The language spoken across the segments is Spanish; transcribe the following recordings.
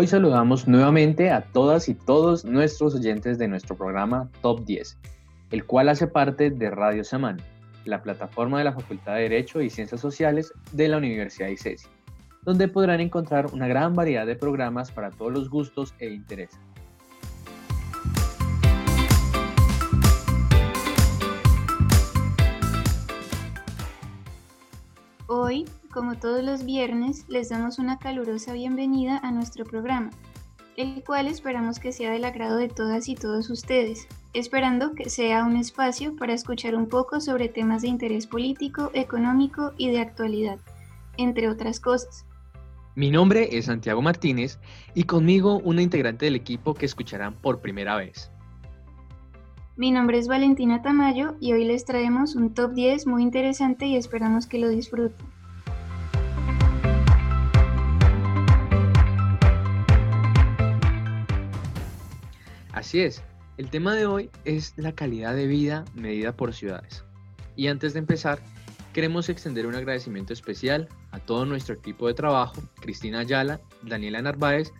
Hoy saludamos nuevamente a todas y todos nuestros oyentes de nuestro programa Top 10, el cual hace parte de Radio Samán, la plataforma de la Facultad de Derecho y Ciencias Sociales de la Universidad de ICESI, donde podrán encontrar una gran variedad de programas para todos los gustos e intereses. Como todos los viernes, les damos una calurosa bienvenida a nuestro programa, el cual esperamos que sea del agrado de todas y todos ustedes, esperando que sea un espacio para escuchar un poco sobre temas de interés político, económico y de actualidad, entre otras cosas. Mi nombre es Santiago Martínez y conmigo una integrante del equipo que escucharán por primera vez. Mi nombre es Valentina Tamayo y hoy les traemos un top 10 muy interesante y esperamos que lo disfruten. Así es, el tema de hoy es la calidad de vida medida por ciudades. Y antes de empezar, queremos extender un agradecimiento especial a todo nuestro equipo de trabajo, Cristina Ayala, Daniela Narváez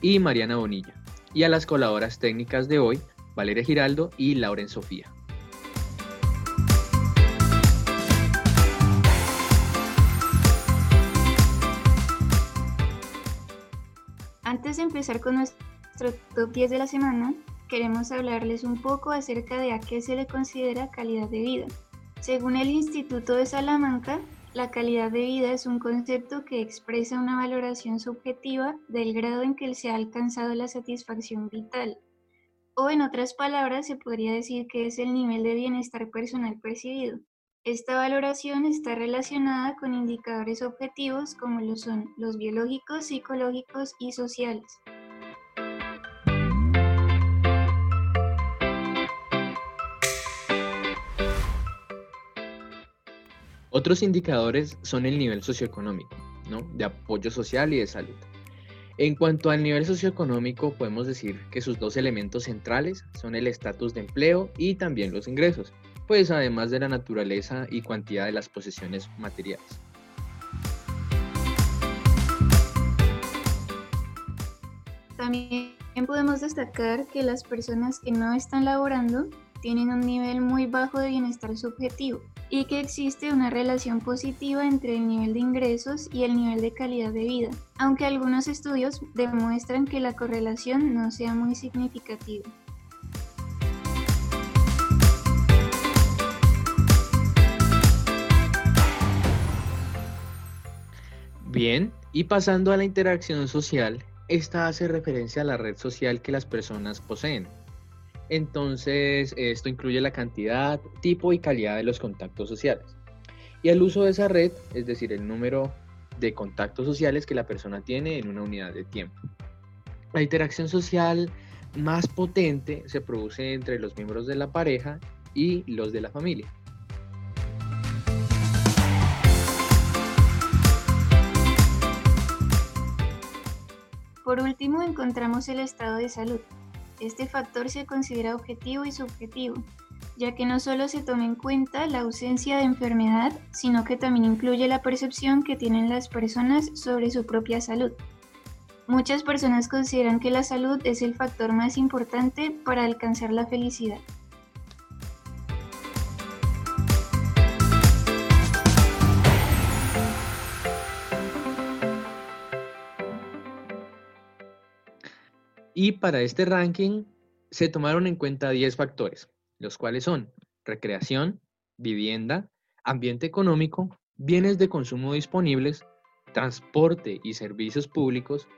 y Mariana Bonilla, y a las colaboradoras técnicas de hoy, Valeria Giraldo y Lauren Sofía. Antes de empezar con nuestro top 10 de la semana, queremos hablarles un poco acerca de a qué se le considera calidad de vida. Según el Instituto de Salamanca, la calidad de vida es un concepto que expresa una valoración subjetiva del grado en que se ha alcanzado la satisfacción vital. O en otras palabras, se podría decir que es el nivel de bienestar personal percibido. Esta valoración está relacionada con indicadores objetivos como lo son los biológicos, psicológicos y sociales. Otros indicadores son el nivel socioeconómico, de apoyo social y de salud. En cuanto al nivel socioeconómico, podemos decir que sus dos elementos centrales son el estatus de empleo y también los ingresos, pues además de la naturaleza y cantidad de las posesiones materiales. También podemos destacar que las personas que no están laborando tienen un nivel muy bajo de bienestar subjetivo y que existe una relación positiva entre el nivel de ingresos y el nivel de calidad de vida, aunque algunos estudios demuestran que la correlación no sea muy significativa. Bien, y pasando a la interacción social, esta hace referencia a la red social que las personas poseen. Entonces, esto incluye la cantidad, tipo y calidad de los contactos sociales. Y el uso de esa red, es decir, el número de contactos sociales que la persona tiene en una unidad de tiempo. La interacción social más potente se produce entre los miembros de la pareja y los de la familia. Por último, encontramos el estado de salud. Este factor se considera objetivo y subjetivo, ya que no solo se toma en cuenta la ausencia de enfermedad, sino que también incluye la percepción que tienen las personas sobre su propia salud. Muchas personas consideran que la salud es el factor más importante para alcanzar la felicidad. Y para este ranking se tomaron en cuenta 10 factores, los cuales son recreación, vivienda, ambiente económico, bienes de consumo disponibles, transporte y servicios públicos,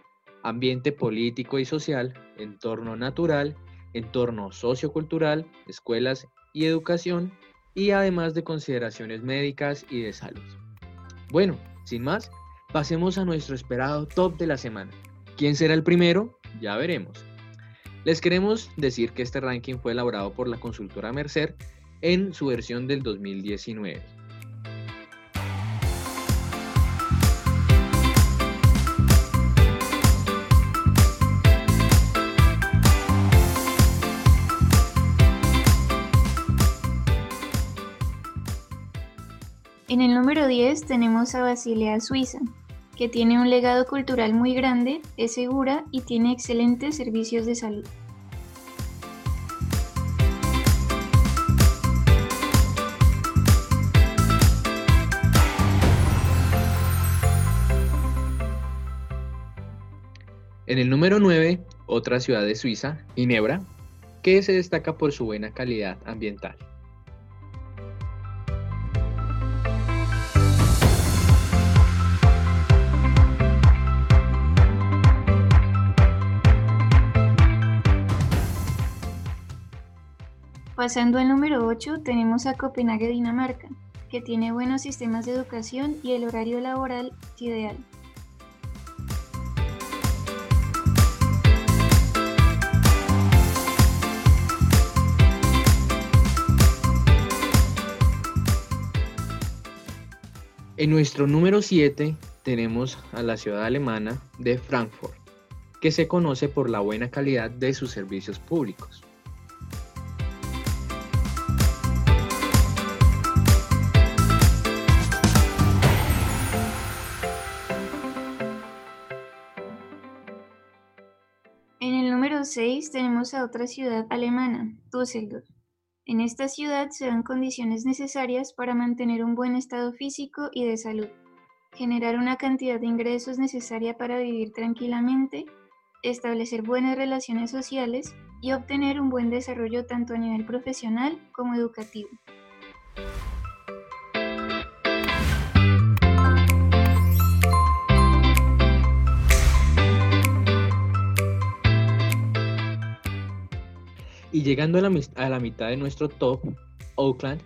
ambiente político y social, entorno natural, entorno sociocultural, escuelas y educación, y además de consideraciones médicas y de salud. Bueno, sin más, pasemos a nuestro esperado top de la semana. ¿Quién será el primero? Ya veremos. Les queremos decir que este ranking fue elaborado por la consultora Mercer en su versión del 2019. En el número 10 tenemos a Basilea, Suiza, que tiene un legado cultural muy grande, es segura y tiene excelentes servicios de salud. En el número 9, otra ciudad de Suiza, Ginebra, que se destaca por su buena calidad ambiental. Pasando al número 8, tenemos a Copenhague, Dinamarca, que tiene buenos sistemas de educación y el horario laboral ideal. En nuestro número 7 tenemos a la ciudad alemana de Frankfurt, que se conoce por la buena calidad de sus servicios públicos. En el número 6 tenemos a otra ciudad alemana, Düsseldorf, en esta ciudad se dan condiciones necesarias para mantener un buen estado físico y de salud, generar una cantidad de ingresos necesaria para vivir tranquilamente, establecer buenas relaciones sociales y obtener un buen desarrollo tanto a nivel profesional como educativo. Y llegando a la, mitad de nuestro top, Auckland,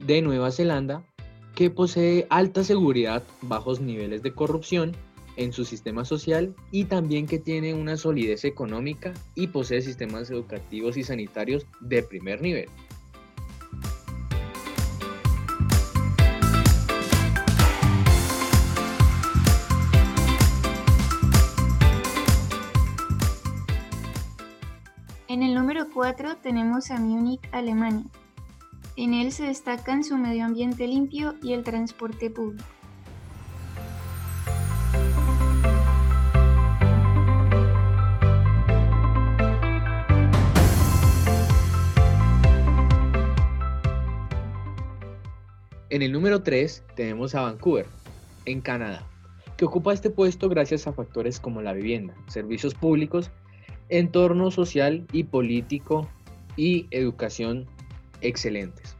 de Nueva Zelanda, que posee alta seguridad, bajos niveles de corrupción en su sistema social y también que tiene una solidez económica y posee sistemas educativos y sanitarios de primer nivel. 4 tenemos a Múnich, Alemania. En él se destacan su medio ambiente limpio y el transporte público. En el número 3 tenemos a Vancouver, en Canadá, que ocupa este puesto gracias a factores como la vivienda, servicios públicos entorno social y político y educación excelentes.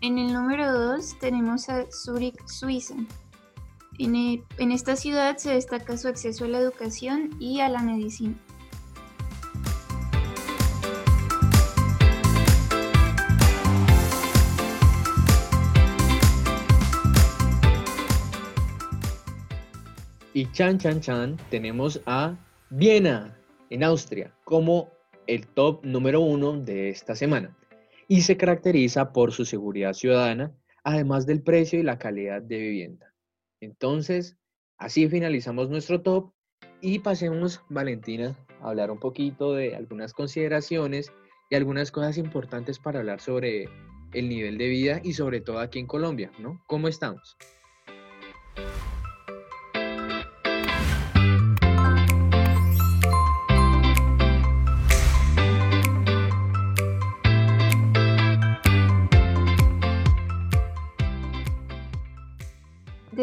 En el número 2 tenemos a Zurich, Suiza. En, en esta ciudad se destaca su acceso a la educación y a la medicina. Y chan, chan, chan, tenemos a Viena, en Austria, como el top número uno de esta semana. Y se caracteriza por su seguridad ciudadana, además del precio y la calidad de vivienda. Entonces, así finalizamos nuestro top y pasemos, Valentina, a hablar un poquito de algunas consideraciones y algunas cosas importantes para hablar sobre el nivel de vida y sobre todo aquí en Colombia, ¿no? ¿Cómo estamos?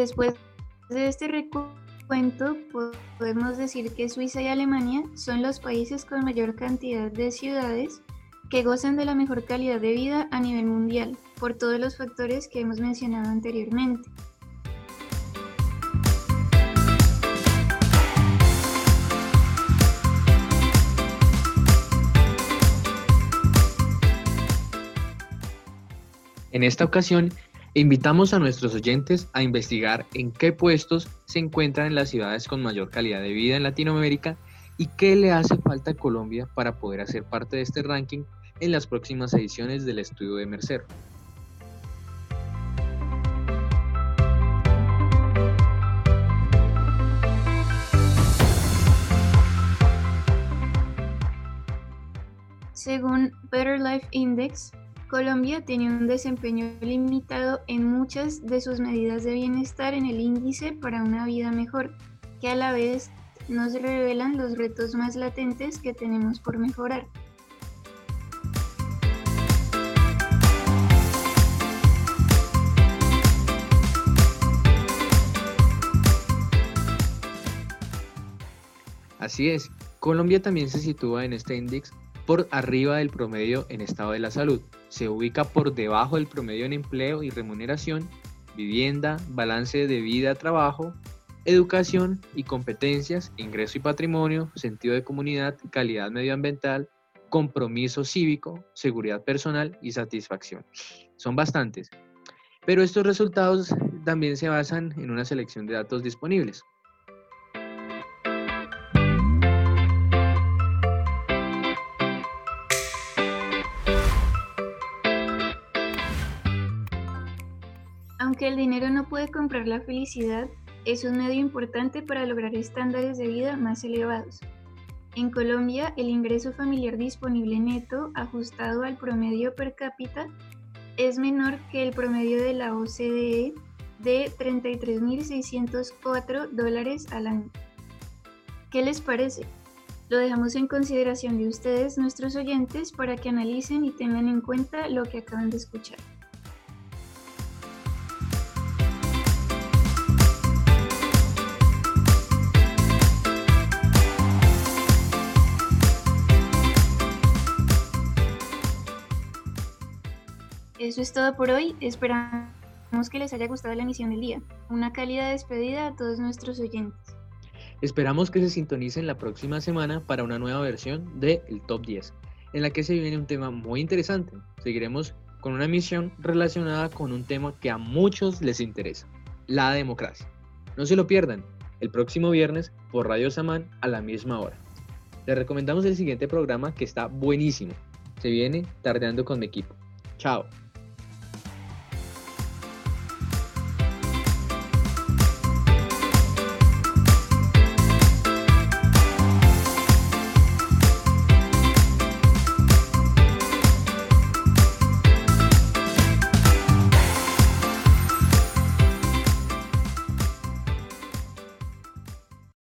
Después de este recuento, podemos decir que Suiza y Alemania son los países con mayor cantidad de ciudades que gozan de la mejor calidad de vida a nivel mundial, por todos los factores que hemos mencionado anteriormente. En esta ocasión Invitamos a nuestros oyentes a investigar en qué puestos se encuentran en las ciudades con mayor calidad de vida en Latinoamérica y qué le hace falta a Colombia para poder hacer parte de este ranking en las próximas ediciones del estudio de Mercer. Según Better Life Index, Colombia tiene un desempeño limitado en muchas de sus medidas de bienestar en el índice para una vida mejor, que a la vez nos revelan los retos más latentes que tenemos por mejorar. Así es, Colombia también se sitúa en este índice por arriba del promedio en estado de la salud. Se ubica por debajo del promedio en empleo y remuneración, vivienda, balance de vida-trabajo, educación y competencias, ingreso y patrimonio, sentido de comunidad, calidad medioambiental, compromiso cívico, seguridad personal y satisfacción. Son bastantes. Pero estos resultados también se basan en una selección de datos disponibles. Aunque el dinero no puede comprar la felicidad, es un medio importante para lograr estándares de vida más elevados. En Colombia, el ingreso familiar disponible neto ajustado al promedio per cápita es menor que el promedio de la OCDE de 33.604 dólares al año. ¿Qué les parece? Lo dejamos en consideración de ustedes, nuestros oyentes, para que analicen y tengan en cuenta lo que acaban de escuchar. Eso es todo por hoy. Esperamos que les haya gustado la emisión del día. Una cálida despedida a todos nuestros oyentes. Esperamos que se sintonicen la próxima semana para una nueva versión de El Top 10, en la que se viene un tema muy interesante. Seguiremos con una emisión relacionada con un tema que a muchos les interesa, la democracia. No se lo pierdan, el próximo viernes por Radio Samán a la misma hora. Les recomendamos el siguiente programa que está buenísimo. Se viene Tardeando con mi equipo. Chao.